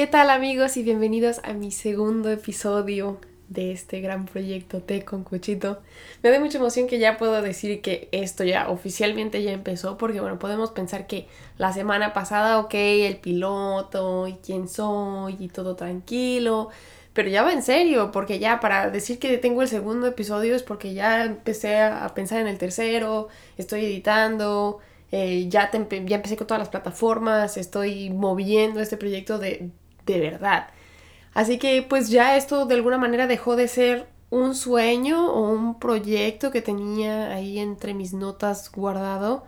¿Qué tal amigos y bienvenidos a mi segundo episodio de este gran proyecto Té con Cuchito? Me da mucha emoción que ya puedo decir que esto ya oficialmente ya empezó porque bueno, podemos pensar que la semana pasada, ok, el piloto y quién soy y todo tranquilo, pero ya va en serio, porque ya para decir que tengo el segundo episodio es porque ya empecé a pensar en el tercero, estoy editando, eh, ya, ya empecé con todas las plataformas, estoy moviendo este proyecto de, de verdad. Así que pues ya esto de alguna manera dejó de ser un sueño o un proyecto que tenía ahí entre mis notas guardado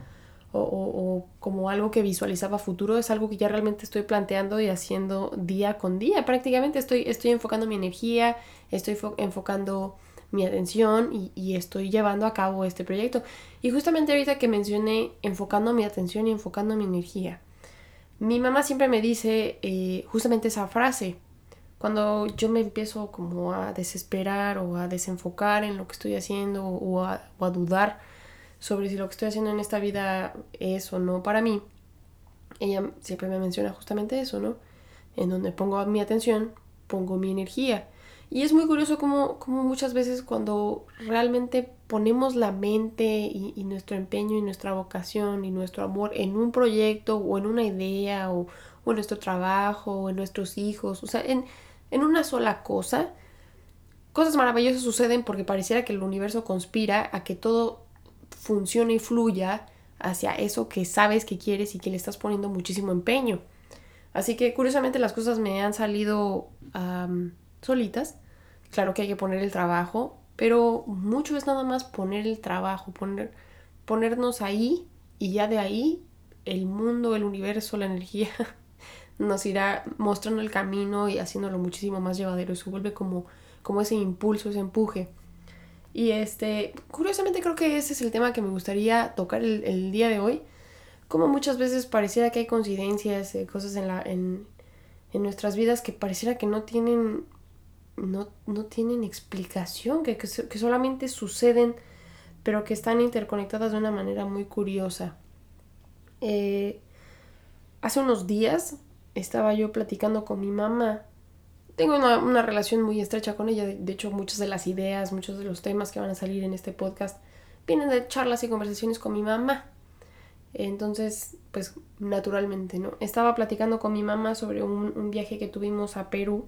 o, o, como algo que visualizaba futuro, es algo que ya realmente estoy planteando y haciendo día con día. Prácticamente estoy, estoy enfocando mi energía, estoy enfocando mi atención y, estoy llevando a cabo este proyecto. Y justamente ahorita que mencioné enfocando mi atención y enfocando mi energía, mi mamá siempre me dice eh, justamente esa frase. Cuando yo me empiezo como a desesperar o a desenfocar en lo que estoy haciendo o a, dudar sobre si lo que estoy haciendo en esta vida es o no para mí, ella siempre me menciona justamente eso, ¿no? En donde pongo mi atención, pongo mi energía. Y es muy curioso como, muchas veces cuando realmente ponemos la mente y, nuestro empeño y nuestra vocación y nuestro amor en un proyecto o en una idea o, en nuestro trabajo o en nuestros hijos, o sea, en, en una sola cosa, cosas maravillosas suceden porque pareciera que el universo conspira a que todo funcione y fluya hacia eso que sabes que quieres y que le estás poniendo muchísimo empeño. Así que curiosamente las cosas me han salido solitas Claro que hay que poner el trabajo, pero mucho es nada más poner el trabajo, poner, ponernos ahí y ya de ahí el mundo, el universo, la energía nos irá mostrando el camino y haciéndolo muchísimo más llevadero se vuelve como, como ese impulso, ese empuje. Y este, curiosamente creo que ese es el tema que me gustaría tocar el, día de hoy. Como muchas veces pareciera que hay coincidencias, eh, cosas en, la, en, en nuestras vidas que pareciera que no tienen no, tienen explicación, que, que, solamente suceden, pero que están interconectadas de una manera muy curiosa. Eh, hace unos días estaba yo platicando con mi mamá. Tengo una, relación muy estrecha con ella, de, hecho muchas de las ideas, muchos de los temas que van a salir en este podcast vienen de charlas y conversaciones con mi mamá. Entonces, pues naturalmente, ¿no? Estaba platicando con mi mamá sobre un viaje que tuvimos a Perú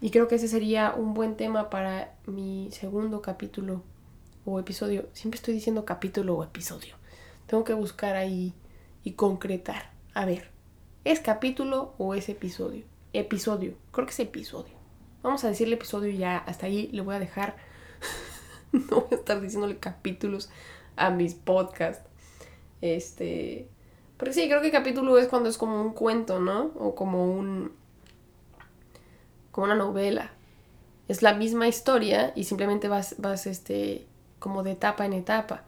y creo que ese sería un buen tema para mi segundo capítulo o episodio. Siempre estoy diciendo capítulo o episodio. Tengo que buscar ahí y concretar. A ver, ¿es capítulo o es episodio? Episodio. Creo que es episodio. Vamos a decirle episodio y ya hasta ahí le voy a dejar. no voy a estar diciéndole capítulos a mis podcasts. Este. Pero sí, creo que capítulo es cuando es como un cuento, ¿no? O como un, como una novela. Es la misma historia y simplemente vas, vas este, como de etapa en etapa.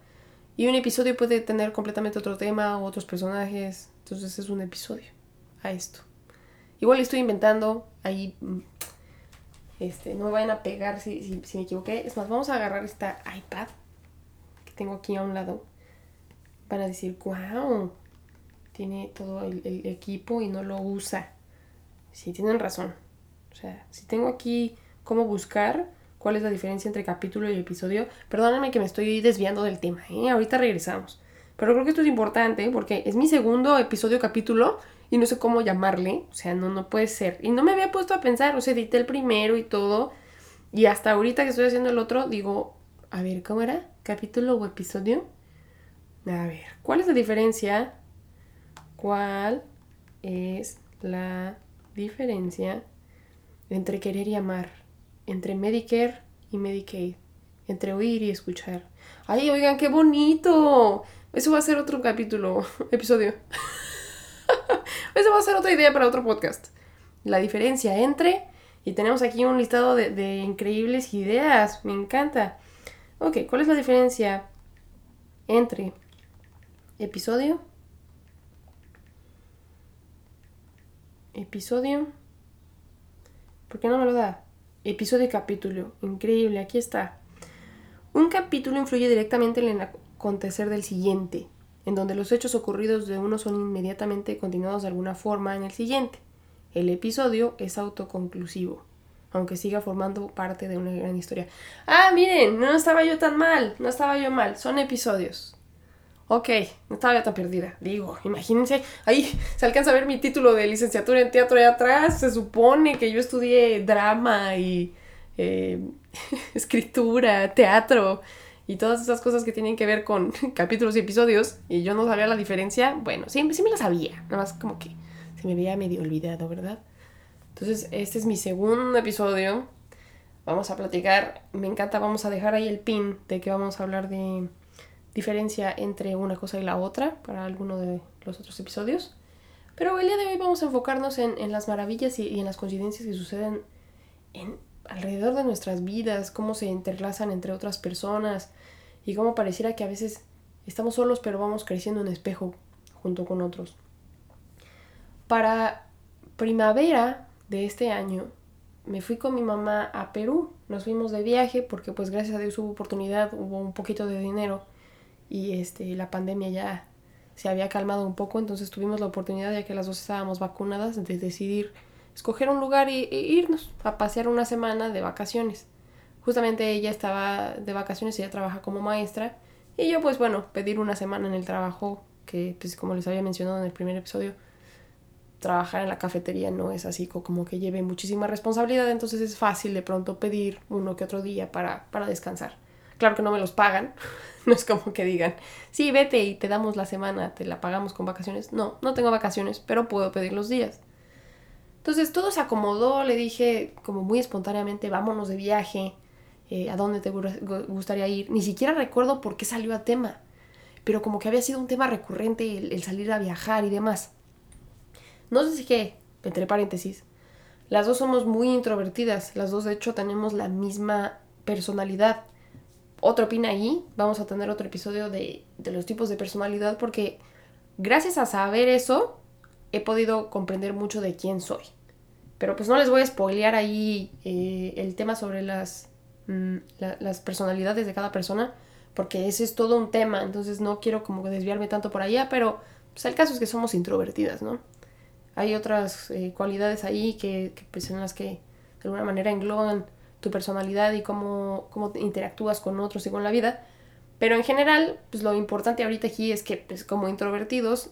Y un episodio puede tener completamente otro tema o otros personajes. Entonces es un episodio a esto. Igual estoy inventando ahí. Mm, este, no me vayan a pegar si, me equivoqué. Es más, vamos a agarrar esta iPad que tengo aquí a un lado. Van a decir, wow, tiene todo el, el equipo y no lo usa. Sí, tienen razón. O sea, si tengo aquí cómo buscar cuál es la diferencia entre capítulo y episodio, perdónenme que me estoy desviando del tema, ¿eh? ahorita regresamos. Pero creo que esto es importante porque es mi segundo episodio capítulo y no sé cómo llamarle, o sea, no, no puede ser. Y no me había puesto a pensar, o sea, edité el primero y todo, y hasta ahorita que estoy haciendo el otro, digo, a ver, ¿cómo era? ¿Capítulo o episodio? A ver, ¿cuál es la diferencia? ¿Cuál es la diferencia entre querer y amar, entre Medicare y Medicaid, entre oír y escuchar. Ay, oigan, qué bonito. Eso va a ser otro capítulo, episodio. Eso va a ser otra idea para otro podcast. La diferencia entre, y tenemos aquí un listado de, de increíbles ideas, me encanta. Ok, ¿cuál es la diferencia entre episodio, episodio, ¿Por qué no me lo da? Episodio y capítulo. Increíble, aquí está. Un capítulo influye directamente en el acontecer del siguiente, en donde los hechos ocurridos de uno son inmediatamente continuados de alguna forma en el siguiente. el episodio es autoconclusivo, aunque siga formando parte de una gran historia. Ah, miren, no estaba yo tan mal, no estaba yo mal, son episodios. Ok, no estaba yo tan perdida. Digo, imagínense, ahí se alcanza a ver mi título de licenciatura en teatro ahí atrás. Se supone que yo estudié drama y eh, escritura, teatro y todas esas cosas que tienen que ver con capítulos y episodios. Y yo no sabía la diferencia. Bueno, sí, sí me la sabía. Nada más como que se me veía medio olvidado, ¿verdad? Entonces, este es mi segundo episodio. Vamos a platicar. Me encanta, vamos a dejar ahí el pin de que vamos a hablar de diferencia entre una cosa y la otra para alguno de los otros episodios. Pero el día de hoy vamos a enfocarnos en, las maravillas y, en las coincidencias que suceden en, alrededor de nuestras vidas, cómo se interlazan entre otras personas y cómo pareciera que a veces estamos solos pero vamos creciendo en espejo junto con otros. Para primavera de este año me fui con mi mamá a Perú. Nos fuimos de viaje porque pues gracias a Dios hubo oportunidad, hubo un poquito de dinero y este, la pandemia ya se había calmado un poco, entonces tuvimos la oportunidad, ya que las dos estábamos vacunadas, de decidir escoger un lugar e, irnos a pasear una semana de vacaciones. Justamente ella estaba de vacaciones, ella trabaja como maestra, y yo pues bueno, pedir una semana en el trabajo, que pues como les había mencionado en el primer episodio, trabajar en la cafetería no es así como que lleve muchísima responsabilidad, entonces es fácil de pronto pedir uno que otro día para, para descansar. Claro que no me los pagan, no es como que digan, sí, vete y te damos la semana, te la pagamos con vacaciones. No, no tengo vacaciones, pero puedo pedir los días. Entonces todo se acomodó, le dije como muy espontáneamente, vámonos de viaje, eh, a dónde te gustaría ir. Ni siquiera recuerdo por qué salió a tema, pero como que había sido un tema recurrente el, el salir a viajar y demás. No sé si qué, entre paréntesis, las dos somos muy introvertidas, las dos de hecho tenemos la misma personalidad otro pin ahí. Vamos a tener otro episodio de, los tipos de personalidad porque gracias a saber eso he podido comprender mucho de quién soy. Pero pues no les voy a spoilear ahí eh, el tema sobre las, mm, las personalidades de cada persona porque ese es todo un tema, entonces no quiero como desviarme tanto por allá, pero pues el caso es que somos introvertidas, ¿no? Hay otras eh, cualidades ahí que, que pues en las que de alguna manera engloban tu personalidad y cómo, cómo interactúas con otros y con la vida. Pero en general, pues lo importante ahorita aquí es que pues, como introvertidos,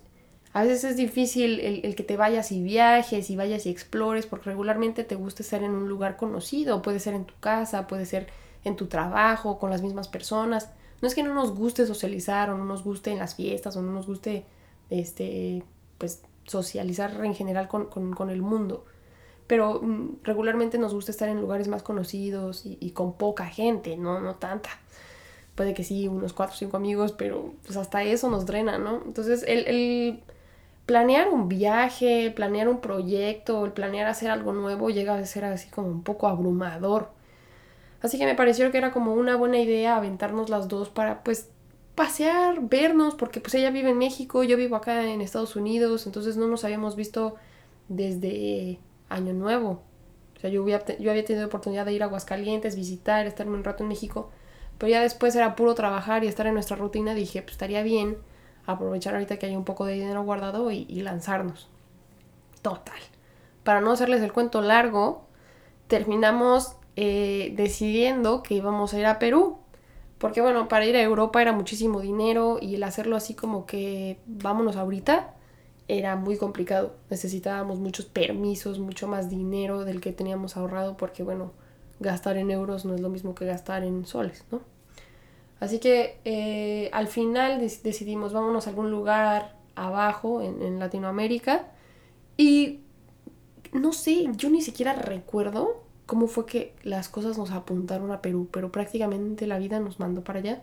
a veces es difícil el, que te vayas y viajes y vayas y explores, porque regularmente te gusta estar en un lugar conocido, puede ser en tu casa, puede ser en tu trabajo, con las mismas personas. No es que no nos guste socializar o no nos guste en las fiestas o no nos guste este, pues, socializar en general con, con el mundo pero mm, regularmente nos gusta estar en lugares más conocidos y, con poca gente, no, no tanta. Puede que sí, unos cuatro o cinco amigos, pero pues hasta eso nos drena, ¿no? Entonces, el, el planear un viaje, planear un proyecto, el planear hacer algo nuevo llega a ser así como un poco abrumador. Así que me pareció que era como una buena idea aventarnos las dos para pues pasear, vernos, porque pues ella vive en México, yo vivo acá en Estados Unidos, entonces no nos habíamos visto desde año nuevo. O sea, yo había, tenido oportunidad de ir a Aguascalientes, visitar, estarme un rato en México, pero ya después era puro trabajar y estar en nuestra rutina. Dije, pues estaría bien aprovechar ahorita que hay un poco de dinero guardado y, lanzarnos. Total. Para no hacerles el cuento largo, terminamos eh, decidiendo que íbamos a ir a Perú. Porque bueno, para ir a Europa era muchísimo dinero y el hacerlo así como que vámonos ahorita, era muy complicado. Necesitábamos muchos permisos, mucho más dinero del que teníamos ahorrado porque, bueno, gastar en euros no es lo mismo que gastar en soles, ¿no? Así que eh, al final decidimos vámonos a algún lugar abajo en, en Latinoamérica y no sé, yo ni siquiera recuerdo cómo fue que las cosas nos apuntaron a Perú, pero prácticamente la vida nos mandó para allá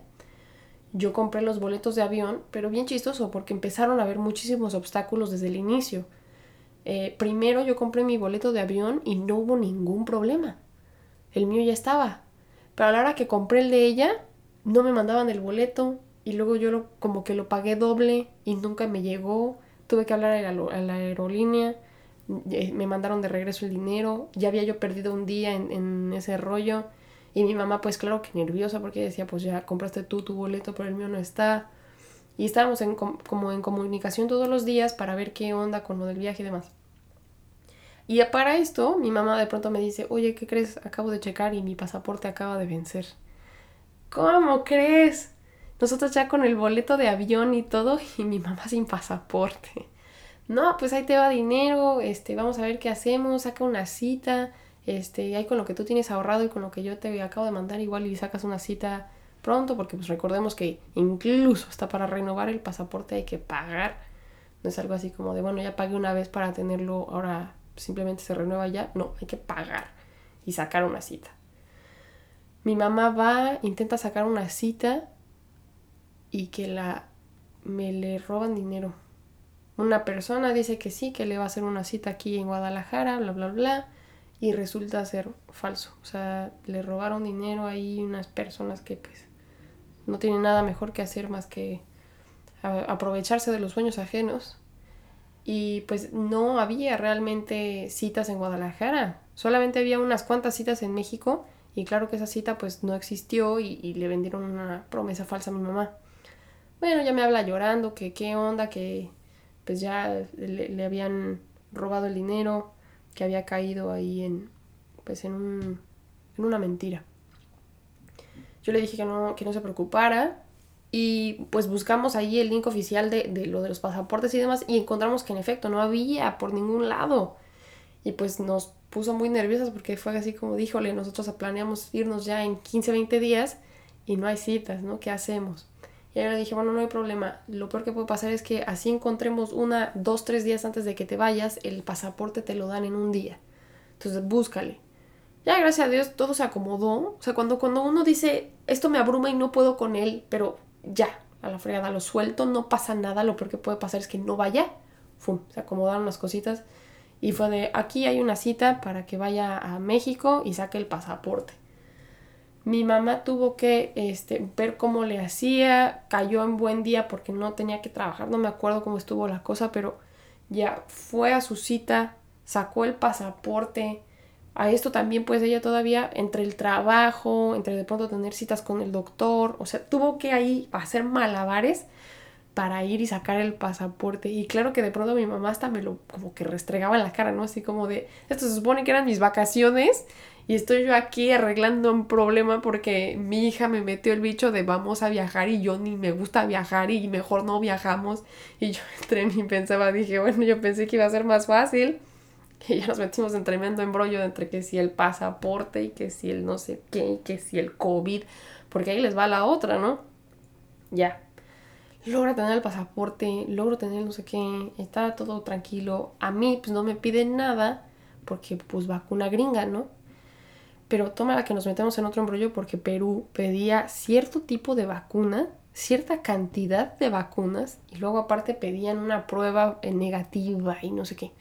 yo compré los boletos de avión, pero bien chistoso porque empezaron a haber muchísimos obstáculos desde el inicio. Eh, primero yo compré mi boleto de avión y no hubo ningún problema. El mío ya estaba. Pero a la hora que compré el de ella, no me mandaban el boleto y luego yo lo, como que lo pagué doble y nunca me llegó. Tuve que hablar a la, aerolínea, eh, me mandaron de regreso el dinero, ya había yo perdido un día en ese rollo y mi mamá, pues claro que nerviosa porque decía, pues ya compraste tú tu boleto, pero el mío no está. Y estábamos en, como en comunicación todos los días para ver qué onda con lo del viaje y demás. Y para esto, mi mamá de pronto me dice, oye, ¿qué crees? Acabo de checar y mi pasaporte acaba de vencer. ¿Cómo crees? Nosotros ya con el boleto de avión y todo y mi mamá sin pasaporte. No, pues ahí te va dinero, este, vamos a ver qué hacemos, saca una cita, este, ahí con lo que tú tienes ahorrado y con lo que yo te acabo de mandar igual y sacas una cita pronto, porque pues recordemos que incluso hasta para renovar el pasaporte hay que pagar. No es algo así como de, bueno, ya pagué una vez para tenerlo, ahora simplemente se renueva ya. No, hay que pagar y sacar una cita. Mi mamá va, intenta sacar una cita y que la me le roban dinero. Una persona dice que sí, que le va a hacer una cita aquí en Guadalajara, bla, bla, bla, y resulta ser falso. O sea, le robaron dinero ahí unas personas que pues no tienen nada mejor que hacer más que aprovecharse de los sueños ajenos. Y pues no había realmente citas en Guadalajara, solamente había unas cuantas citas en México y claro que esa cita pues no existió y, le vendieron una promesa falsa a mi mamá. Bueno, ya me habla llorando que qué onda, que pues ya le, habían robado el dinero, que había caído ahí en pues en, un, en una mentira. Yo le dije que no, que no se preocupara y pues buscamos ahí el link oficial de, de, lo de los pasaportes y demás y encontramos que en efecto no había por ningún lado. Y pues nos puso muy nerviosas porque fue así como díjole, nosotros planeamos irnos ya en 15, 20 días y no hay citas, ¿no? ¿Qué hacemos? Y le dije, bueno, no hay problema. Lo peor que puede pasar es que así encontremos una, dos, tres días antes de que te vayas, el pasaporte te lo dan en un día. Entonces búscale. Ya, gracias a Dios, todo se acomodó. O sea, cuando, cuando uno dice, esto me abruma y no puedo con él, pero ya, a la fregada, lo suelto, no pasa nada. Lo peor que puede pasar es que no vaya. Fum, se acomodaron las cositas. Y fue de, aquí hay una cita para que vaya a México y saque el pasaporte. Mi mamá tuvo que este, ver cómo le hacía, cayó en buen día porque no tenía que trabajar, no me acuerdo cómo estuvo la cosa, pero ya fue a su cita, sacó el pasaporte. A esto también pues ella todavía entre el trabajo, entre de pronto tener citas con el doctor, o sea, tuvo que ahí hacer malabares para ir y sacar el pasaporte. Y claro que de pronto mi mamá hasta me lo como que restregaba en la cara, ¿no? Así como de, esto se supone que eran mis vacaciones y estoy yo aquí arreglando un problema porque mi hija me metió el bicho de vamos a viajar y yo ni me gusta viajar y mejor no viajamos. Y yo entré y pensaba, dije, bueno, yo pensé que iba a ser más fácil. Y ya nos metimos en tremendo embrollo entre que si el pasaporte y que si el no sé qué y que si el COVID, porque ahí les va la otra, ¿no? Ya, logra tener el pasaporte, logro tener no sé qué, está todo tranquilo. A mí pues no me piden nada porque pues vacuna gringa, ¿no? Pero toma la que nos metemos en otro embrollo porque Perú pedía cierto tipo de vacuna, cierta cantidad de vacunas y luego aparte pedían una prueba negativa y no sé qué.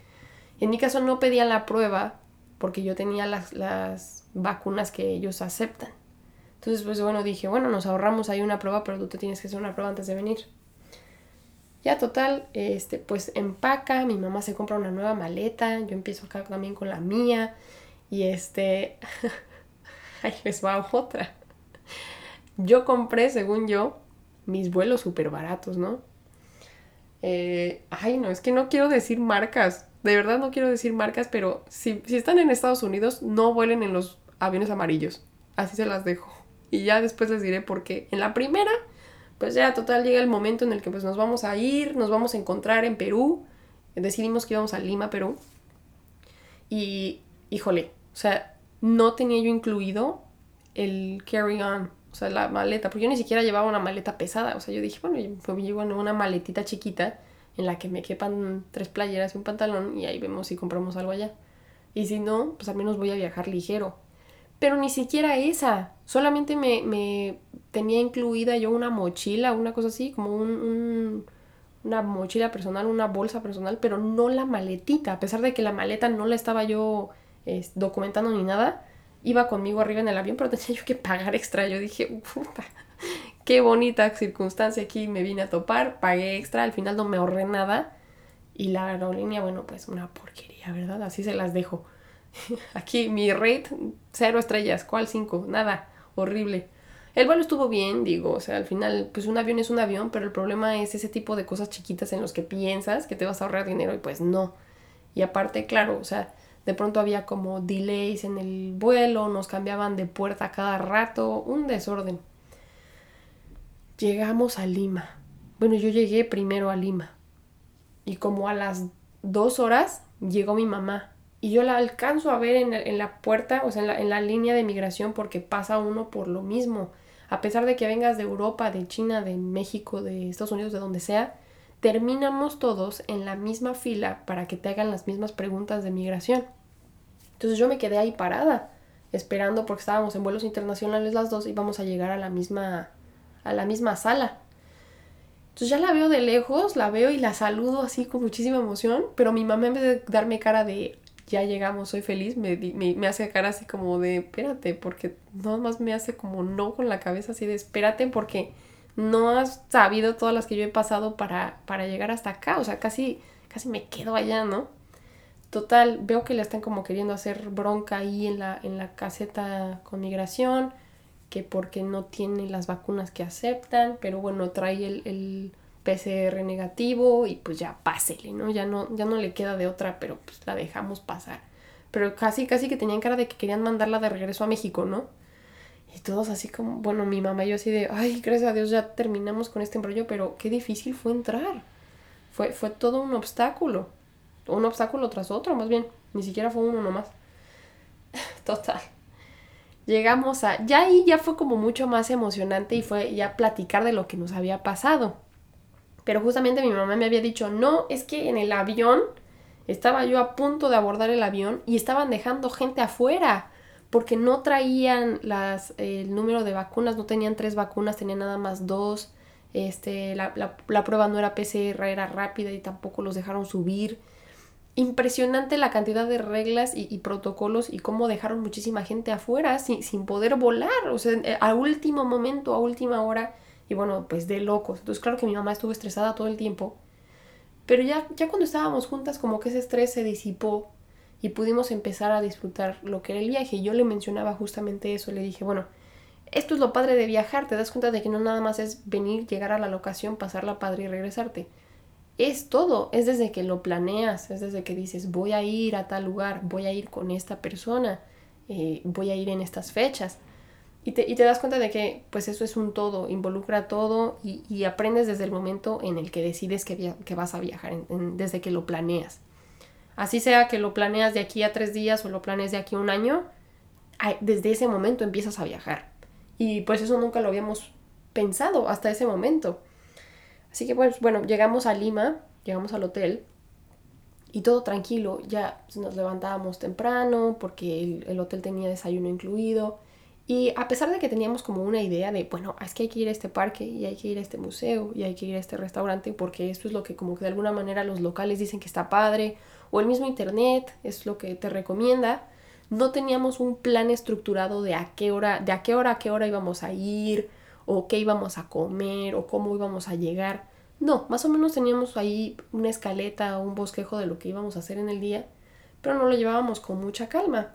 En mi caso no pedían la prueba porque yo tenía las, las vacunas que ellos aceptan. Entonces, pues bueno, dije, bueno, nos ahorramos ahí una prueba, pero tú te tienes que hacer una prueba antes de venir. Ya total, este, pues empaca, mi mamá se compra una nueva maleta, yo empiezo acá también con la mía y este, ahí les va otra. Yo compré, según yo, mis vuelos súper baratos, ¿no? Eh, ay, no, es que no quiero decir marcas, de verdad no quiero decir marcas, pero si, si están en Estados Unidos, no vuelen en los aviones amarillos, así se las dejo. Y ya después les diré por qué. En la primera, pues ya total llega el momento en el que pues nos vamos a ir, nos vamos a encontrar en Perú. Decidimos que íbamos a Lima, Perú. Y, híjole, o sea, no tenía yo incluido el carry-on, o sea, la maleta, porque yo ni siquiera llevaba una maleta pesada. O sea, yo dije, bueno, llevo una maletita chiquita en la que me quepan tres playeras y un pantalón y ahí vemos si compramos algo allá. Y si no, pues al menos voy a viajar ligero pero ni siquiera esa. Solamente me, tenía incluida yo una mochila, una cosa así, como un, una mochila personal, una bolsa personal, pero no la maletita. A pesar de que la maleta no la estaba yo documentando ni nada, iba conmigo arriba en el avión, pero tenía yo que pagar extra. Yo dije, puta, qué bonita circunstancia aquí me vine a topar, pagué extra, al final no me ahorré nada. Y la aerolínea, bueno, pues una porquería, ¿verdad? Así se las dejo. Aquí mi rate, cero estrellas. ¿Cuál cinco? Nada. Horrible. El vuelo estuvo bien, digo, o sea, al final, pues un avión es un avión, pero el problema es ese tipo de cosas chiquitas en los que piensas que te vas a ahorrar dinero y pues no. Y aparte, claro, o sea, De pronto había como delays en el vuelo, nos cambiaban de puerta cada rato, un desorden. Llegamos a Lima. Bueno, yo llegué primero a Lima. Y como a las dos horas llegó mi mamá. Y yo la alcanzo a ver en, la puerta, o sea, en la, en la línea de migración, porque pasa uno por lo mismo. A pesar de que vengas de Europa, de China, de México, de Estados Unidos, de donde sea, terminamos todos en la misma fila para que te hagan las mismas preguntas de migración. Entonces yo me quedé ahí parada, esperando porque estábamos en vuelos internacionales las dos y vamos a llegar a la misma a la misma sala. Entonces ya la veo de lejos, la veo y la saludo así con muchísima emoción, pero mi mamá en vez de darme cara de ya llegamos, soy feliz, me, me, hace cara así como de espérate, porque nada más me hace como no con la cabeza así de espérate porque no has sabido todas las que yo he pasado para, para llegar hasta acá, o sea, casi, casi me quedo allá, ¿no? Total, veo que le están como queriendo hacer bronca ahí en la, en la caseta con migración, que porque no tiene las vacunas que aceptan, pero bueno, trae el, el PCR negativo y pues ya pásele, ¿no? Ya no, ya no le queda de otra, pero pues la dejamos pasar. Pero casi, casi que tenían cara de que querían mandarla de regreso a México, ¿no? Y todos así como, bueno, mi mamá y yo así de, ay, gracias a Dios ya terminamos con este embrollo, pero qué difícil fue entrar. Fue, fue todo un obstáculo. Un obstáculo tras otro, más bien. Ni siquiera fue uno nomás. Total. Llegamos a... Ya ahí ya fue como mucho más emocionante y fue ya platicar de lo que nos había pasado. Pero justamente mi mamá me había dicho, no, es que en el avión estaba yo a punto de abordar el avión y estaban dejando gente afuera porque no traían las, el número de vacunas, no tenían tres vacunas, tenían nada más dos. Este, la, la, prueba no era PCR, era rápida y tampoco los dejaron subir. Impresionante la cantidad de reglas y, protocolos y cómo dejaron muchísima gente afuera sin, sin poder volar, o sea, a último momento, a última hora, y bueno, pues de locos. Entonces, claro que mi mamá estuvo estresada todo el tiempo, pero ya, ya cuando estábamos juntas, como que ese estrés se disipó y pudimos empezar a disfrutar lo que era el viaje. Y yo le mencionaba justamente eso, le dije, bueno, esto es lo padre de viajar, te das cuenta de que no nada más es venir, llegar a la locación, pasarla padre y regresarte. Es todo, es desde que lo planeas, es desde que dices, voy a ir a tal lugar, voy a ir con esta persona, eh, voy a ir en estas fechas. Y te, y te, das cuenta de que pues eso es un todo, involucra todo y, aprendes desde el momento en el que decides que, que vas a viajar, desde que lo planeas. Así sea que lo planeas de aquí a tres días o lo planeas de aquí a un año, desde ese momento empiezas a viajar. Y pues eso nunca lo habíamos pensado hasta ese momento. Así que pues bueno, llegamos a Lima, llegamos al hotel y todo tranquilo. Ya nos levantábamos temprano porque el, el hotel tenía desayuno incluido. Y a pesar de que teníamos como una idea de, bueno, es que hay que ir a este parque y hay que ir a este museo y hay que ir a este restaurante porque esto es lo que como que de alguna manera los locales dicen que está padre o el mismo internet es lo que te recomienda, no teníamos un plan estructurado de a qué hora, de a qué hora a qué hora íbamos a ir, o qué íbamos a comer, o cómo íbamos a llegar. No, más o menos teníamos ahí una escaleta o un bosquejo de lo que íbamos a hacer en el día, pero no lo llevábamos con mucha calma.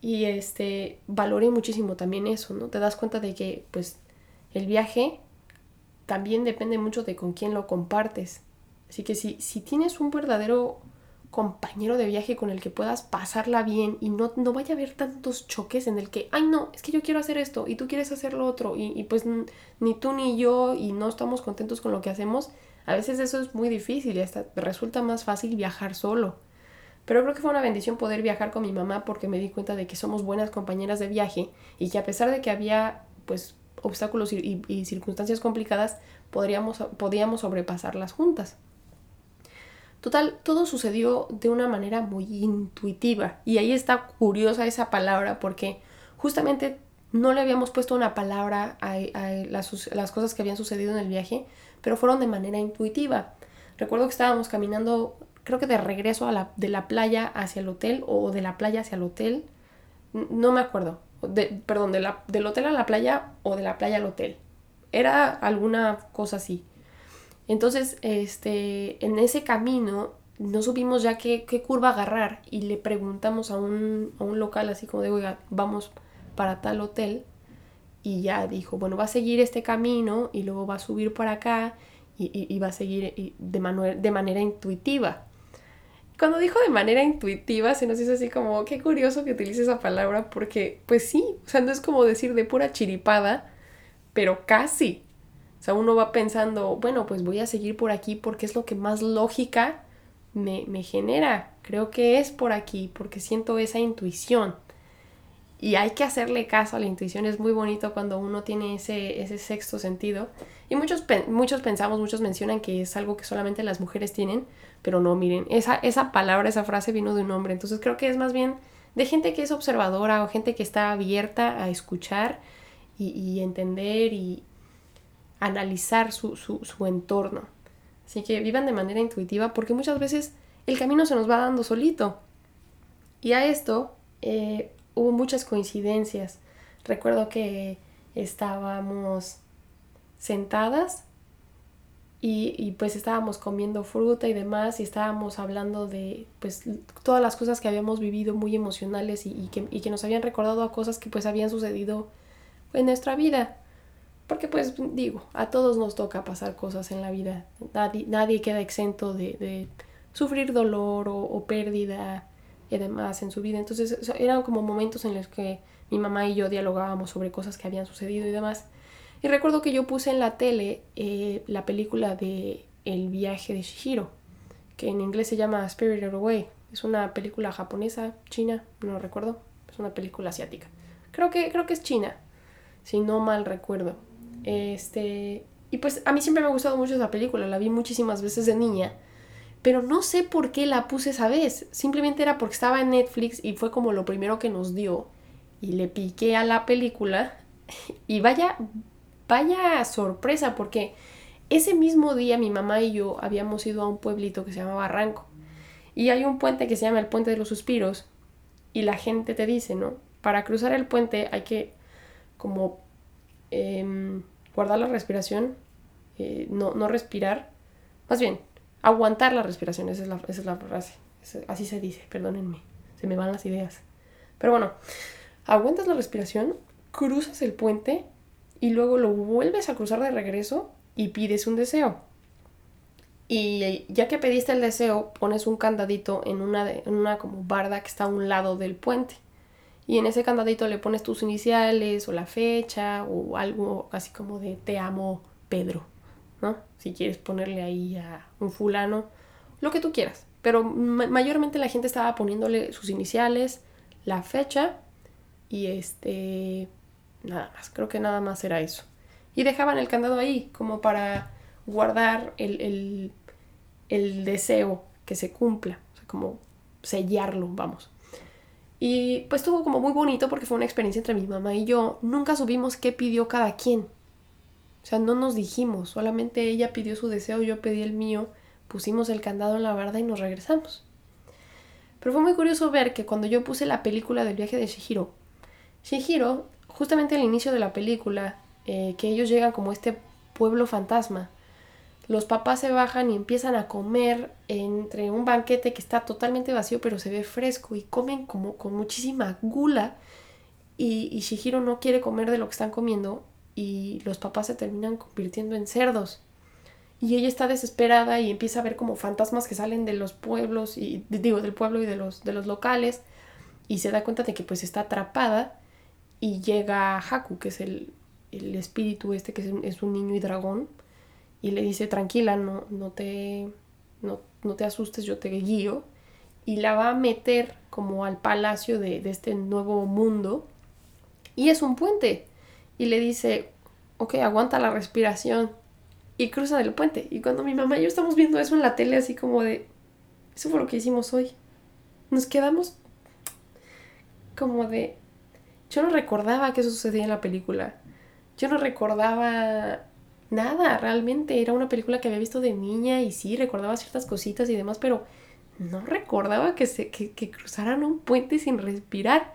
Y este, valoré muchísimo también eso, ¿no? Te das cuenta de que, pues, el viaje también depende mucho de con quién lo compartes. Así que si, si tienes un verdadero compañero de viaje con el que puedas pasarla bien y no, no vaya a haber tantos choques en el que, ay no, es que yo quiero hacer esto y tú quieres hacer lo otro y, pues ni tú ni yo y no estamos contentos con lo que hacemos, a veces eso es muy difícil y hasta resulta más fácil viajar solo. Pero creo que fue una bendición poder viajar con mi mamá porque me di cuenta de que somos buenas compañeras de viaje y que a pesar de que había pues obstáculos y, y circunstancias complicadas, podríamos, podíamos sobrepasarlas juntas. Total, todo sucedió de una manera muy intuitiva. Y ahí está curiosa esa palabra porque justamente no le habíamos puesto una palabra a, las, cosas que habían sucedido en el viaje, pero fueron de manera intuitiva. Recuerdo que estábamos caminando, creo que de regreso de la playa hacia el hotel o de la playa hacia el hotel. No me acuerdo. perdón, del hotel a la playa o de la playa al hotel. Era alguna cosa así. Entonces, este, en ese camino no supimos ya qué, curva agarrar y le preguntamos a un, local así como de, vamos para tal hotel y ya dijo, bueno, va a seguir este camino y luego va a subir para acá y, va a seguir de, de manera intuitiva. cuando dijo de manera intuitiva, se nos hizo así como, qué curioso que utilice esa palabra, porque pues sí, o sea, no es como decir de pura chiripada, pero casi. O sea, uno va pensando, bueno, pues voy a seguir por aquí porque es lo que más lógica me, me genera. Creo que es por aquí, porque siento esa intuición. Y hay que hacerle caso a la intuición. Es muy bonito cuando uno tiene ese, ese sexto sentido. Y muchos, muchos pensamos, muchos mencionan que es algo que solamente las mujeres tienen. Pero no, miren, esa, esa palabra, esa frase vino de un hombre. Entonces creo que es más bien de gente que es observadora o gente que está abierta a escuchar y, entender y analizar su, su entorno. Así que vivan de manera intuitiva porque muchas veces el camino se nos va dando solito. Y a esto eh, hubo muchas coincidencias. Recuerdo que estábamos sentadas y, pues estábamos comiendo fruta y demás y estábamos hablando de pues todas las cosas que habíamos vivido muy emocionales y, que, y, que, nos habían recordado a cosas que pues habían sucedido en nuestra vida. Porque pues digo, a todos nos toca pasar cosas en la vida. Nadie, nadie queda exento de, de sufrir dolor o, pérdida y demás en su vida. Entonces eran como momentos en los que mi mamá y yo dialogábamos sobre cosas que habían sucedido y demás. Y recuerdo que yo puse en la tele eh, la película de El viaje de Shihiro, que en inglés se llama Spirited Away. Es una película japonesa, china, no recuerdo. Es una película asiática. Creo que, creo que es china, si no mal recuerdo. Este, y pues a mí siempre me ha gustado mucho esa película, la vi muchísimas veces de niña pero no sé por qué la puse esa vez. Simplemente era porque estaba en Netflix y fue como lo primero que nos dio. Y le piqué a la película. Y vaya, vaya sorpresa, porque ese mismo día mi mamá y yo habíamos ido a un pueblito que se llama Barranco. Y hay un puente que se llama el Puente de los Suspiros. Y la gente te dice, ¿no? Para cruzar el puente hay que como em, guardar la respiración, eh, no, no respirar. Más bien, Aguantar la respiración, esa es la, es la frase. así se dice, perdónenme. Se me van las ideas. Pero bueno, aguantas la respiración, cruzas el puente y luego lo vuelves a cruzar de regreso y pides un deseo. Y ya que pediste el deseo, pones un candadito en una, en una como barda que está a un lado del puente. Y en ese candadito le pones tus iniciales o la fecha o algo así como de te amo Pedro. ¿no? Si quieres ponerle ahí a un fulano, lo que tú quieras. Pero mayormente la gente estaba poniéndole sus iniciales, la fecha y este... Nada más, creo que nada más era eso. Y dejaban el candado ahí como para guardar el, el, deseo que se cumpla, o sea, como sellarlo, vamos. Y pues estuvo como muy bonito porque fue una experiencia entre mi mamá y yo. Nunca supimos qué pidió cada quien. O sea, no nos dijimos, solamente ella pidió su deseo, yo pedí el mío, pusimos el candado en la barda y nos regresamos. Pero fue muy curioso ver que cuando yo puse la película del viaje de Shihiro, Shihiro, justamente al inicio de la película, eh, que ellos llegan como este pueblo fantasma, los papás se bajan y empiezan a comer entre un banquete que está totalmente vacío pero se ve fresco y comen como con muchísima gula. Y, y Shihiro no quiere comer de lo que están comiendo y los papás se terminan convirtiendo en cerdos. Y ella está desesperada y empieza a ver como fantasmas que salen de los pueblos, y digo, del pueblo y de los, de los locales, y se da cuenta de que pues está atrapada y llega Haku, que es el, espíritu este, que es un, niño y dragón, y le dice, tranquila, no, no, te, no, te asustes, yo te guío, y la va a meter como al palacio de, de este nuevo mundo, y es un puente, y le dice, ok, aguanta la respiración y cruza del puente. Y cuando mi mamá y yo estamos viendo eso en la tele, así como de, eso fue lo que hicimos hoy. Nos quedamos como de, yo no recordaba que sucedía en la película. Yo no recordaba nada, realmente. Era una película que había visto de niña y sí, recordaba ciertas cositas y demás, pero no recordaba que, se, que, cruzaran un puente sin respirar.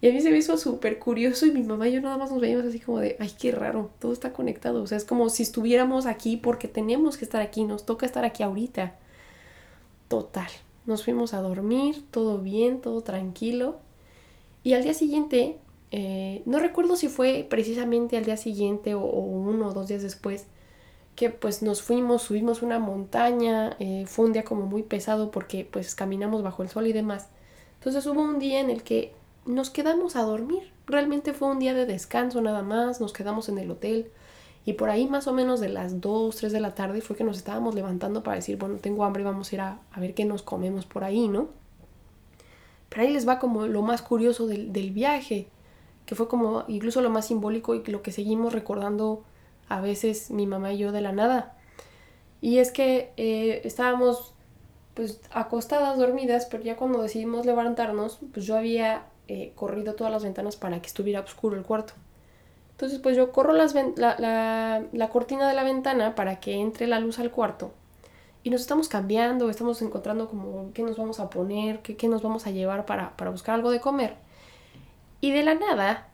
Y a mí se me hizo súper curioso y mi mamá y yo nada más nos veíamos así como de, ay, qué raro, todo está conectado. O sea, es como si estuviéramos aquí porque tenemos que estar aquí, nos toca estar aquí ahorita. Total, nos fuimos a dormir, todo bien, todo tranquilo. Y al día siguiente, eh, no recuerdo si fue precisamente al día siguiente o, uno o dos días después, que pues nos fuimos, subimos una montaña, eh, fue un día como muy pesado porque pues caminamos bajo el sol y demás. Entonces hubo un día en el que nos quedamos a dormir. Realmente fue un día de descanso nada más, nos quedamos en el hotel y por ahí más o menos de las 2, 3 de la tarde fue que nos estábamos levantando para decir, bueno, tengo hambre, vamos a ir a, ver qué nos comemos por ahí, ¿no? Pero ahí les va como lo más curioso del, del viaje, que fue como incluso lo más simbólico y lo que seguimos recordando a veces mi mamá y yo de la nada. Y es que eh, estábamos pues acostadas, dormidas, pero ya cuando decidimos levantarnos, pues yo había eh, corrido todas las ventanas para que estuviera oscuro el cuarto. Entonces pues yo corro las la, la, cortina de la ventana para que entre la luz al cuarto. Y nos estamos cambiando, estamos encontrando como qué nos vamos a poner, qué, qué nos vamos a llevar para, para buscar algo de comer. Y de la nada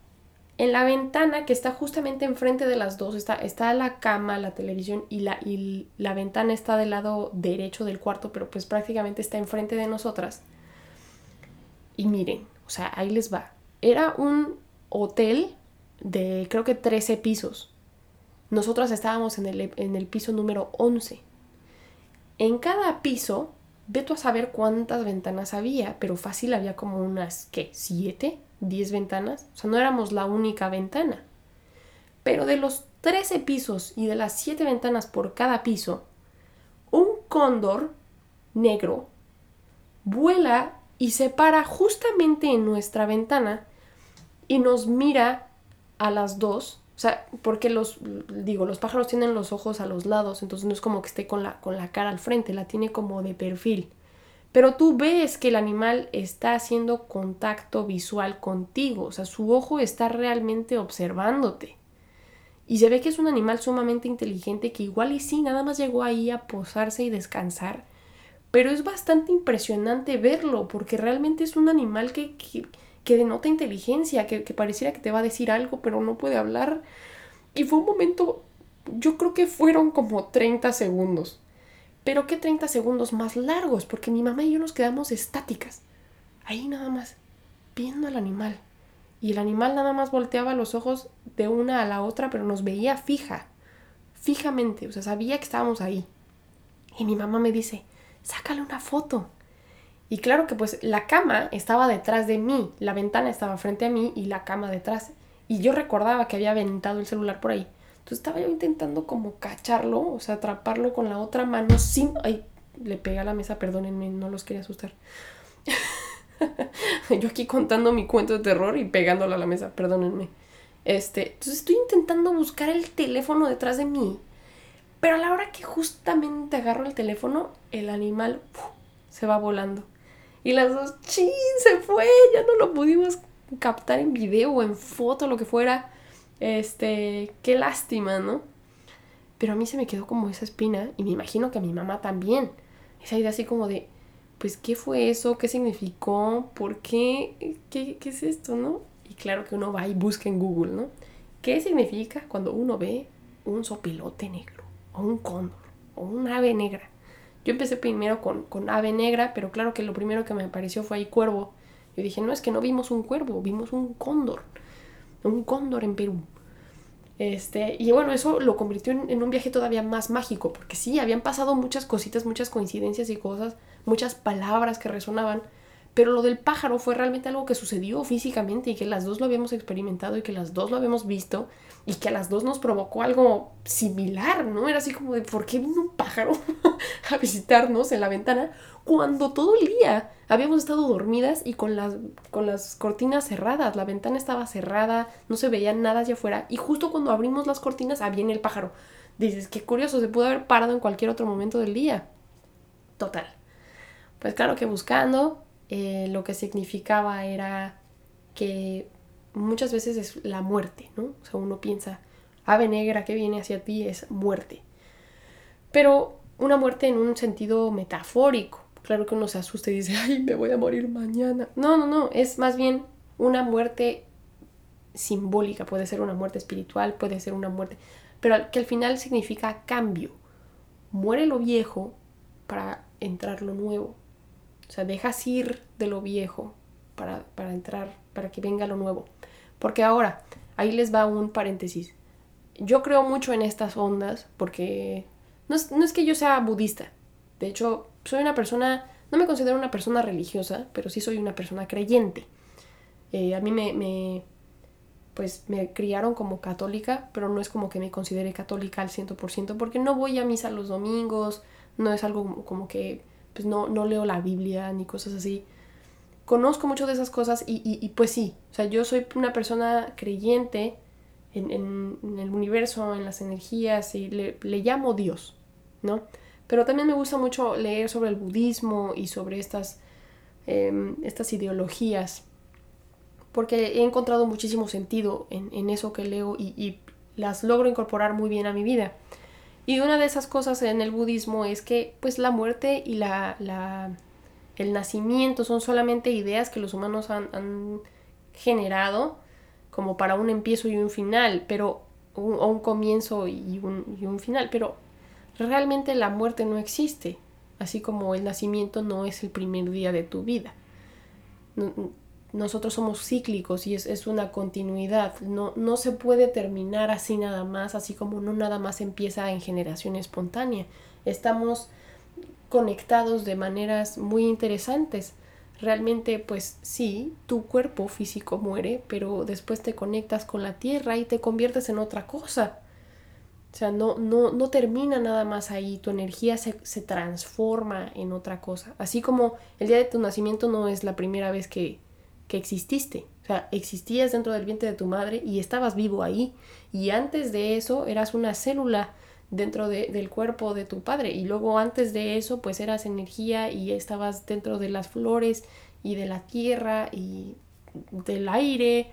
en la ventana que está justamente enfrente de las dos está, está la cama, la televisión y la, y la ventana está del lado derecho del cuarto, pero pues prácticamente está enfrente de nosotras. Y miren, o sea, ahí les va. Era un hotel de creo que 13 pisos. Nosotras estábamos en el, en el piso número 11. En cada piso, ve tú a saber cuántas ventanas había, pero fácil había como unas, ¿qué? ¿Siete? 10 ventanas, o sea, no éramos la única ventana. Pero de los 13 pisos y de las 7 ventanas por cada piso, un cóndor negro vuela y se para justamente en nuestra ventana y nos mira a las dos. O sea, porque los, digo, los pájaros tienen los ojos a los lados, entonces no es como que esté con la, con la cara al frente, la tiene como de perfil. Pero tú ves que el animal está haciendo contacto visual contigo, o sea, su ojo está realmente observándote. Y se ve que es un animal sumamente inteligente que igual y sí, nada más llegó ahí a posarse y descansar. Pero es bastante impresionante verlo, porque realmente es un animal que, que, denota inteligencia, que, que pareciera que te va a decir algo, pero no puede hablar. Y fue un momento, yo creo que fueron como 30 segundos pero qué 30 segundos más largos, porque mi mamá y yo nos quedamos estáticas, ahí nada más, viendo al animal. Y el animal nada más volteaba los ojos de una a la otra, pero nos veía fija, fijamente, o sea, sabía que estábamos ahí. Y mi mamá me dice, sácale una foto. Y claro que pues la cama estaba detrás de mí, la ventana estaba frente a mí y la cama detrás. Y yo recordaba que había aventado el celular por ahí. Entonces estaba yo intentando como cacharlo, o sea, atraparlo con la otra mano sin... Ay, le pegué a la mesa, perdónenme, no los quería asustar. yo aquí contando mi cuento de terror y pegándolo a la mesa, perdónenme. Este, entonces estoy intentando buscar el teléfono detrás de mí. Pero a la hora que justamente agarro el teléfono, el animal se va volando. Y las dos, ¡chin! Se fue, ya no lo pudimos captar en video o en foto, lo que fuera. Este, qué lástima, ¿no? Pero a mí se me quedó como esa espina y me imagino que a mi mamá también. Esa idea así como de, pues, ¿qué fue eso? ¿Qué significó? ¿Por qué? ¿Qué, qué es esto, no? Y claro que uno va y busca en Google, ¿no? ¿Qué significa cuando uno ve un sopilote negro? O un cóndor, o un ave negra. Yo empecé primero con, con ave negra, pero claro que lo primero que me apareció fue ahí cuervo. Yo dije, no, es que no vimos un cuervo, vimos un cóndor un cóndor en Perú. Este, y bueno, eso lo convirtió en, un viaje todavía más mágico, porque sí, habían pasado muchas cositas, muchas coincidencias y cosas, muchas palabras que resonaban, pero lo del pájaro fue realmente algo que sucedió físicamente y que las dos lo habíamos experimentado y que las dos lo habíamos visto y que a las dos nos provocó algo similar, ¿no? Era así como de, ¿por qué vino un pájaro a visitarnos en la ventana cuando todo el día habíamos estado dormidas y con las, con las cortinas cerradas? La ventana estaba cerrada, no se veía nada allá afuera y justo cuando abrimos las cortinas, ah, viene el pájaro. Dices, qué curioso, se pudo haber parado en cualquier otro momento del día. Total. Pues claro que buscando, eh, lo que significaba era que muchas veces es la muerte, ¿no? O sea, uno piensa, ave negra que viene hacia ti es muerte. Pero una muerte en un sentido metafórico. Claro que uno se asusta y dice, ay, me voy a morir mañana. No, no, no, es más bien una muerte simbólica, puede ser una muerte espiritual, puede ser una muerte, pero que al final significa cambio. Muere lo viejo para entrar lo nuevo. Sea, dejas ir de lo viejo para, para entrar, para que venga lo nuevo. Porque ahora, ahí les va un paréntesis. yo creo mucho en estas ondas porque no es, no es que yo sea budista. De hecho, soy una persona, no me considero una persona religiosa, pero sí soy una persona creyente. Eh, a mí me, me, pues me criaron como católica, pero no es como que me considere católica al 100% porque no voy a misa los domingos, no es algo como que pues no, no leo la Biblia ni cosas así. Conozco mucho de esas cosas y, y, pues sí, o sea, yo soy una persona creyente en, en, el universo, en las energías y le, le llamo Dios, ¿no? Pero también me gusta mucho leer sobre el budismo y sobre estas, em, estas ideologías porque he encontrado muchísimo sentido en, eso que leo y, las logro incorporar muy bien a mi vida. Y una de esas cosas en el budismo es que pues la muerte y la, el nacimiento son solamente ideas que los humanos han, generado como para un empiezo y un final, pero un, o un comienzo y un, y un final, pero realmente la muerte no existe, así como el nacimiento no es el primer día de tu vida nosotros somos cíclicos y es, una continuidad. No, no se puede terminar así nada más, así como no nada más empieza en generación espontánea. Estamos conectados de maneras muy interesantes. Realmente, pues sí, tu cuerpo físico muere, pero después te conectas con la tierra y te conviertes en otra cosa. O sea, no, no, no termina nada más ahí, tu energía se, se transforma en otra cosa. Así como el día de tu nacimiento no es la primera vez que, que exististe. O sea, existías dentro del vientre de tu madre y estabas vivo ahí. Y antes de eso eras una célula dentro del cuerpo de tu padre. Y luego antes de eso pues eras energía y estabas dentro de las flores y de la tierra y del aire.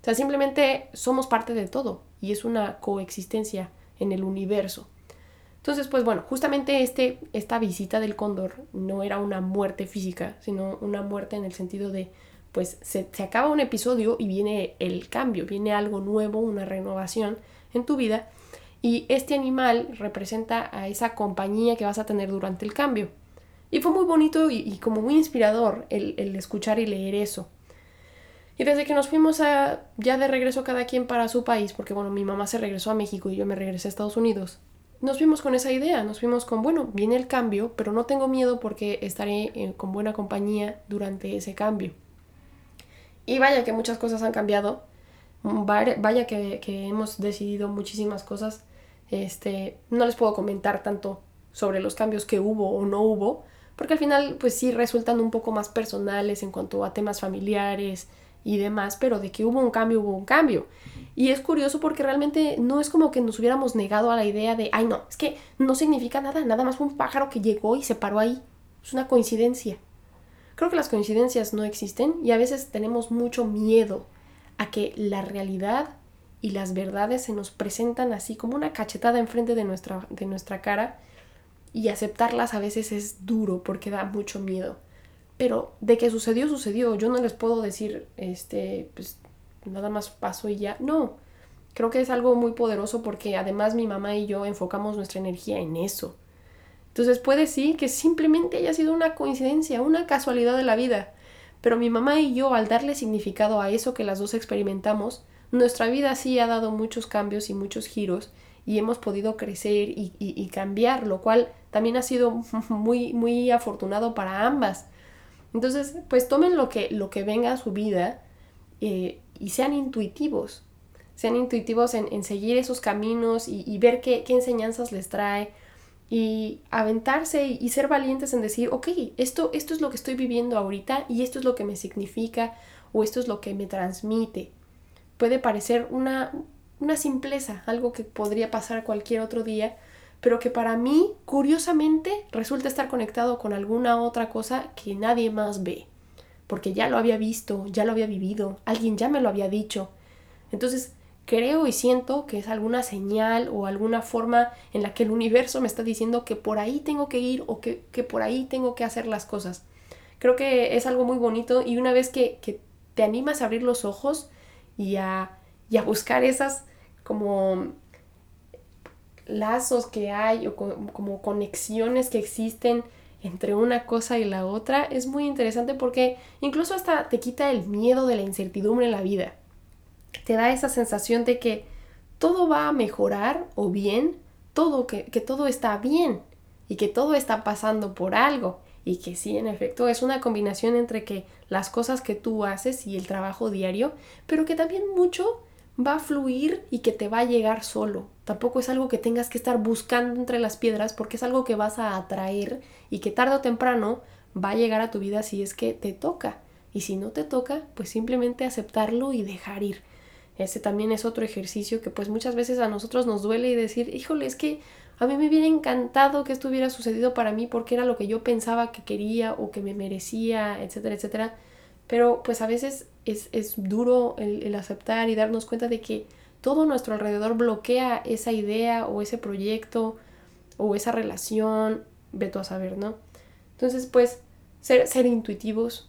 O sea, simplemente somos parte de todo y es una coexistencia en el universo. Entonces, pues bueno, justamente este, esta visita del cóndor no era una muerte física, sino una muerte en el sentido de pues se, acaba un episodio y viene el cambio, viene algo nuevo, una renovación en tu vida y este animal representa a esa compañía que vas a tener durante el cambio. Y fue muy bonito y, como muy inspirador el, escuchar y leer eso. Y desde que nos fuimos ya de regreso cada quien para su país, porque bueno, mi mamá se regresó a México y yo me regresé a Estados Unidos, nos fuimos con esa idea, nos fuimos con, bueno, viene el cambio, pero no tengo miedo porque estaré eh, con buena compañía durante ese cambio. Y vaya que muchas cosas han cambiado. Vaya que, hemos decidido muchísimas cosas. Este, no les puedo comentar tanto sobre los cambios que hubo o no hubo, porque al final pues sí resultan un poco más personales en cuanto a temas familiares y demás, pero de que hubo un cambio, hubo un cambio. Y es curioso porque realmente no es como que nos hubiéramos negado a la idea de, ay no, es que no significa nada, nada más fue un pájaro que llegó y se paró ahí. Es una coincidencia. Creo que las coincidencias no existen y a veces tenemos mucho miedo a que la realidad y las verdades se nos presentan así como una cachetada enfrente de nuestra, de nuestra cara y aceptarlas a veces es duro porque da mucho miedo. Pero de que sucedió, sucedió. Yo no les puedo decir, este, pues nada más pasó y ya. No, creo que es algo muy poderoso porque además mi mamá y yo enfocamos nuestra energía en eso. Entonces puede sí que simplemente haya sido una coincidencia, una casualidad de la vida. Pero mi mamá y yo, al darle significado a eso que las dos experimentamos, nuestra vida sí ha dado muchos cambios y muchos giros y hemos podido crecer y, cambiar, lo cual también ha sido muy, muy afortunado para ambas. Entonces, pues tomen lo que, lo que venga a su vida eh, y sean intuitivos. Sean intuitivos en, seguir esos caminos y, ver qué, qué enseñanzas les trae y aventarse y, ser valientes en decir, ok, esto, esto es lo que estoy viviendo ahorita y esto es lo que me significa o esto es lo que me transmite. Puede parecer una, una simpleza, algo que podría pasar cualquier otro día, pero que para mí, curiosamente, resulta estar conectado con alguna otra cosa que nadie más ve, porque ya lo había visto, ya lo había vivido, alguien ya me lo había dicho. Entonces, creo y siento que es alguna señal o alguna forma en la que el universo me está diciendo que por ahí tengo que ir o que, por ahí tengo que hacer las cosas. Creo que es algo muy bonito y una vez que, te animas a abrir los ojos y a, buscar esas como lazos que hay o como conexiones que existen entre una cosa y la otra, es muy interesante porque incluso hasta te quita el miedo de la incertidumbre en la vida te da esa sensación de que todo va a mejorar o bien, todo, que, que todo está bien y que todo está pasando por algo y que sí, en efecto, es una combinación entre que las cosas que tú haces y el trabajo diario, pero que también mucho va a fluir y que te va a llegar solo. Tampoco es algo que tengas que estar buscando entre las piedras porque es algo que vas a atraer y que tarde o temprano va a llegar a tu vida si es que te toca. Y si no te toca, pues simplemente aceptarlo y dejar ir. Ese también es otro ejercicio que pues muchas veces a nosotros nos duele y decir, híjole, es que a mí me hubiera encantado que esto hubiera sucedido para mí porque era lo que yo pensaba que quería o que me merecía, etcétera, etcétera. Pero pues a veces es, duro el, el aceptar y darnos cuenta de que todo nuestro alrededor bloquea esa idea o ese proyecto o esa relación, veto a saber, ¿no? Entonces, pues, ser, ser intuitivos,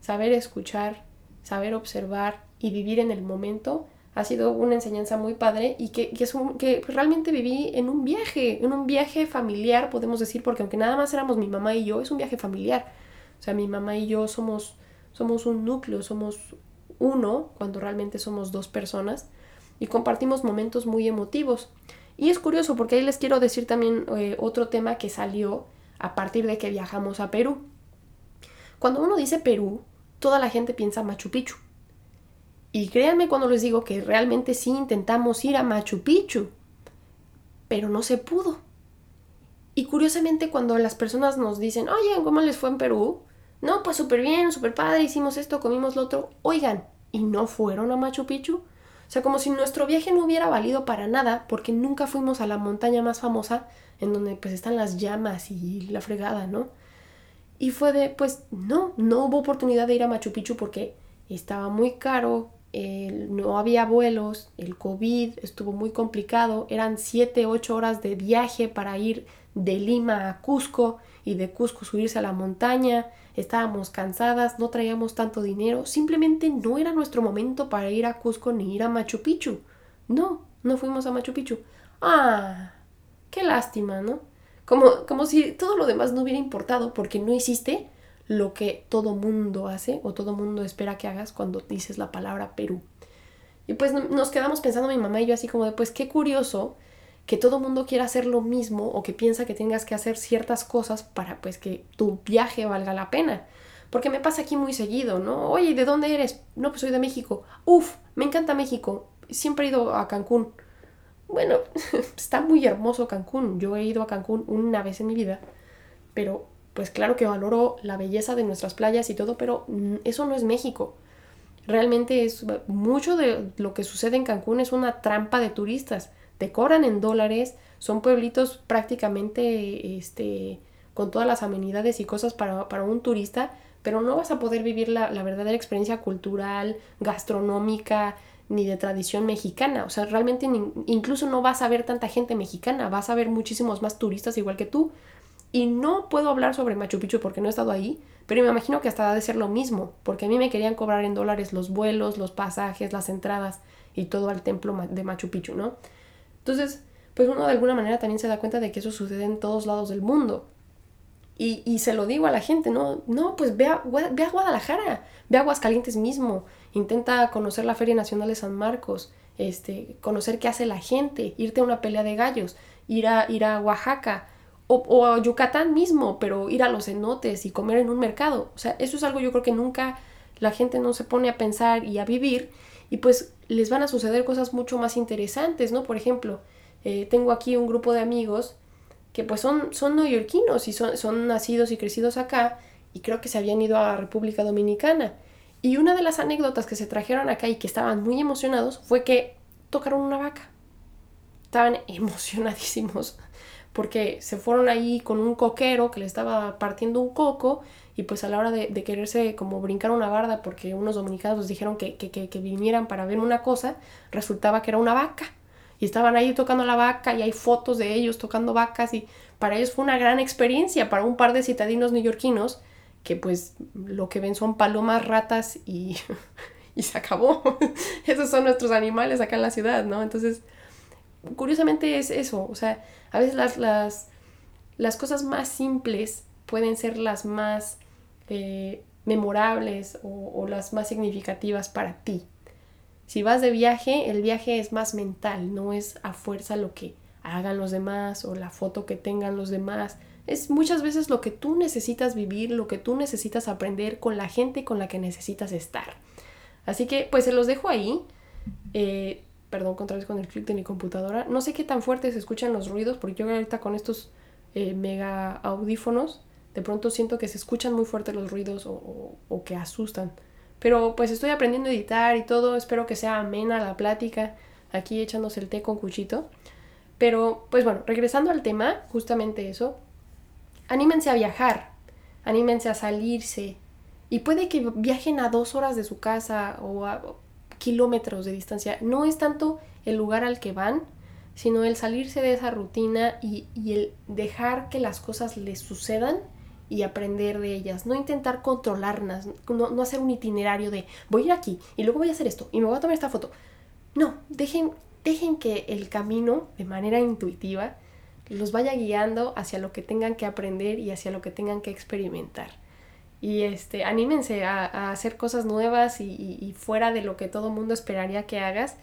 saber escuchar, saber observar y vivir en el momento ha sido una enseñanza muy padre y que, es que realmente viví en un viaje, en un viaje familiar, podemos decir, porque aunque nada más éramos mi mamá y yo, es un viaje familiar. O sea, mi mamá y yo somos, somos un núcleo, somos uno cuando realmente somos dos personas y compartimos momentos muy emotivos. Y es curioso porque ahí les quiero decir también eh, otro tema que salió a partir de que viajamos a Perú. Cuando uno dice Perú, toda la gente piensa Machu Picchu. Y créanme cuando les digo que realmente sí intentamos ir a Machu Picchu, pero no se pudo. Y curiosamente cuando las personas nos dicen, oye, ¿cómo les fue en Perú? No, pues súper bien, súper padre, hicimos esto, comimos lo otro. Oigan, ¿y no fueron a Machu Picchu? O sea, como si nuestro viaje no hubiera valido para nada porque nunca fuimos a la montaña más famosa en donde pues están las llamas y la fregada, ¿no? Y fue de, pues no, no hubo oportunidad de ir a Machu Picchu porque estaba muy caro, no había vuelos, el COVID estuvo muy complicado, eran 7, 8 horas de viaje para ir de Lima a Cusco y de Cusco subirse a la montaña, estábamos cansadas, no traíamos tanto dinero, simplemente no era nuestro momento para ir a Cusco ni ir a Machu Picchu. No, no fuimos a Machu Picchu. Ah, qué lástima, ¿no? Como, como si todo lo demás no hubiera importado porque no hiciste lo que todo mundo hace o todo mundo espera que hagas cuando dices la palabra Perú. Y pues nos quedamos pensando mi mamá y yo así como de, pues qué curioso que todo mundo quiera hacer lo mismo o que piensa que tengas que hacer ciertas cosas para pues que tu viaje valga la pena. Porque me pasa aquí muy seguido, ¿no? Oye, ¿de dónde eres? No, pues soy de México. Uf, me encanta México. Siempre he ido a Cancún. Bueno, está muy hermoso Cancún. Yo he ido a Cancún una vez en mi vida, pero pues claro que valoro la belleza de nuestras playas y todo, pero mm, eso no es México. Realmente es mucho de lo que sucede en Cancún es una trampa de turistas. Te cobran en dólares, son pueblitos prácticamente este, con todas las amenidades y cosas para, un turista, pero no vas a poder vivir la, la verdadera experiencia cultural, gastronómica, ni de tradición mexicana. O sea, realmente incluso no vas a ver tanta gente mexicana, vas a ver muchísimos más turistas igual que tú. Y no puedo hablar sobre Machu Picchu porque no he estado ahí, pero me imagino que hasta ha de ser lo mismo, porque a mí me querían cobrar en dólares los vuelos, los pasajes, las entradas y todo al templo de Machu Picchu, ¿no? Entonces, pues uno de alguna manera también se da cuenta de que eso sucede en todos lados del mundo. Y, se lo digo a la gente, no, no, pues ve a, ve a Guadalajara, ve a Aguascalientes mismo, intenta conocer la Feria Nacional de San Marcos, este, conocer qué hace la gente, irte a una pelea de gallos, ir a, ir a Oaxaca, o, a Yucatán mismo, pero ir a los cenotes y comer en un mercado. O sea, eso es algo yo creo que nunca la gente no se pone a pensar y a vivir y pues les van a suceder cosas mucho más interesantes, ¿no? Por ejemplo, eh, tengo aquí un grupo de amigos que pues son, son neoyorquinos y son, son nacidos y crecidos acá y creo que se habían ido a República Dominicana. Y una de las anécdotas que se trajeron acá y que estaban muy emocionados fue que tocaron una vaca. Estaban emocionadísimos porque se fueron ahí con un coquero que le estaba partiendo un coco y pues a la hora de, quererse como brincar una barda porque unos dominicanos dijeron que, que, vinieran para ver una cosa, resultaba que era una vaca. Y estaban ahí tocando la vaca y hay fotos de ellos tocando vacas y para ellos fue una gran experiencia, para un par de citadinos neoyorquinos que pues lo que ven son palomas, ratas y, y se acabó. Esos son nuestros animales acá en la ciudad, ¿no? Entonces curiosamente es eso, o sea, a veces las, las, las cosas más simples pueden ser las más eh, memorables o, las más significativas para ti. Si vas de viaje, el viaje es más mental, no es a fuerza lo que hagan los demás o la foto que tengan los demás. Es muchas veces lo que tú necesitas vivir, lo que tú necesitas aprender con la gente con la que necesitas estar. Así que pues se los dejo ahí. Eh, perdón, contra vez con el clic de mi computadora. No sé qué tan fuerte se escuchan los ruidos, porque yo ahorita con estos eh, mega audífonos, de pronto siento que se escuchan muy fuertes los ruidos o, o, que asustan. Pero pues estoy aprendiendo a editar y todo, espero que sea amena la plática, aquí echándose el té con cuchito. Pero pues bueno, regresando al tema, justamente eso, anímense a viajar, anímense a salirse. Y puede que viajen a dos horas de su casa o a kilómetros de distancia. No es tanto el lugar al que van, sino el salirse de esa rutina y, el dejar que las cosas les sucedan y aprender de ellas. No intentar controlarlas, no, no, hacer un itinerario de voy a ir aquí y luego voy a hacer esto y me voy a tomar esta foto. No, dejen, dejen que el camino de manera intuitiva los vaya guiando hacia lo que tengan que aprender y hacia lo que tengan que experimentar. Y este, anímense a, hacer cosas nuevas y, fuera de lo que todo mundo esperaría que hagas.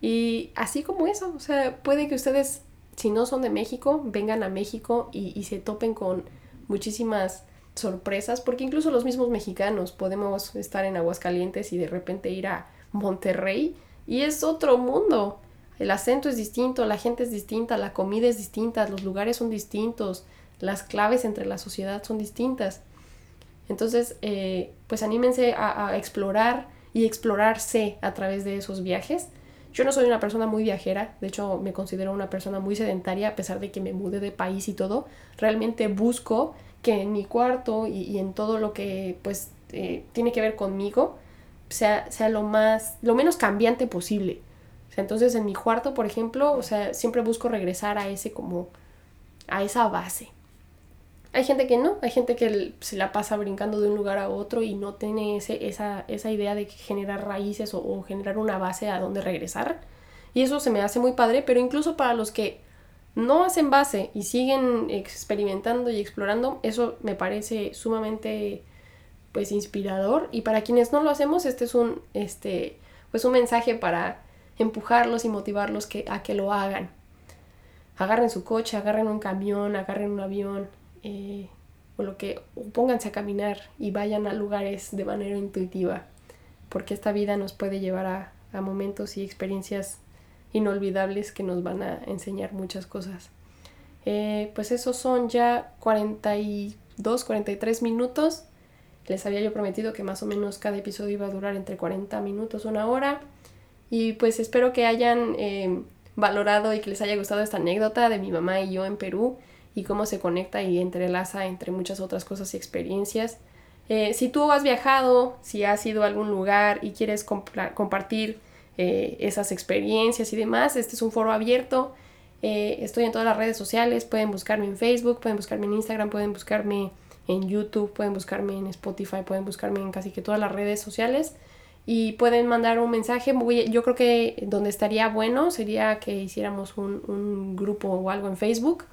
Y así como eso, o sea, puede que ustedes, si no son de México, vengan a México y, y se topen con muchísimas sorpresas, porque incluso los mismos mexicanos podemos estar en Aguascalientes y de repente ir a Monterrey y es otro mundo. El acento es distinto, la gente es distinta, la comida es distinta, los lugares son distintos, las claves entre la sociedad son distintas. Entonces, eh, pues anímense a, explorar y explorarse a través de esos viajes. Yo no soy una persona muy viajera, de hecho me considero una persona muy sedentaria a pesar de que me mude de país y todo. Realmente busco que en mi cuarto y, en todo lo que pues eh, tiene que ver conmigo sea, sea lo más, lo menos cambiante posible. O entonces en mi cuarto, por ejemplo, o sea, siempre busco regresar a ese como, a esa base. Hay gente que no, hay gente que se la pasa brincando de un lugar a otro y no tiene ese, esa, esa idea de generar raíces o, generar una base a donde regresar. Y eso se me hace muy padre, pero incluso para los que no hacen base y siguen experimentando y explorando, eso me parece sumamente pues inspirador. Y para quienes no lo hacemos, este es un, este, pues un mensaje para empujarlos y motivarlos que, a que lo hagan. Agarren su coche, agarren un camión, agarren un avión, eh, o lo que pónganse a caminar y vayan a lugares de manera intuitiva, porque esta vida nos puede llevar a, momentos y experiencias inolvidables que nos van a enseñar muchas cosas. Eh, pues esos son ya 42, 43 minutos. Les había yo prometido que más o menos cada episodio iba a durar entre 40 minutos, una hora. Y pues espero que hayan eh, valorado y que les haya gustado esta anécdota de mi mamá y yo en Perú y cómo se conecta y entrelaza entre muchas otras cosas y experiencias. Eh, si tú has viajado, si has ido a algún lugar y quieres compartir eh, esas experiencias y demás, este es un foro abierto. Eh, estoy en todas las redes sociales, pueden buscarme en Facebook, pueden buscarme en Instagram, pueden buscarme en YouTube, pueden buscarme en Spotify, pueden buscarme en casi que todas las redes sociales y pueden mandar un mensaje. Yo creo que donde estaría bueno sería que hiciéramos un, un grupo o algo en Facebook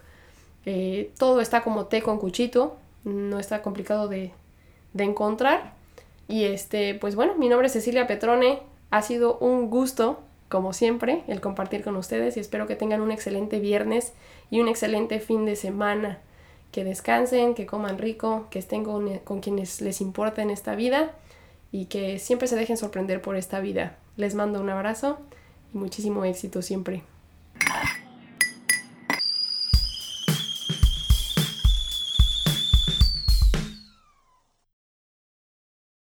eh, todo está como té con cuchito, no está complicado de, encontrar. Y este, pues bueno, mi nombre es Cecilia Petrone, ha sido un gusto, como siempre, el compartir con ustedes y espero que tengan un excelente viernes y un excelente fin de semana. Que descansen, que coman rico, que estén con, con quienes les importa en esta vida y que siempre se dejen sorprender por esta vida. Les mando un abrazo y muchísimo éxito siempre.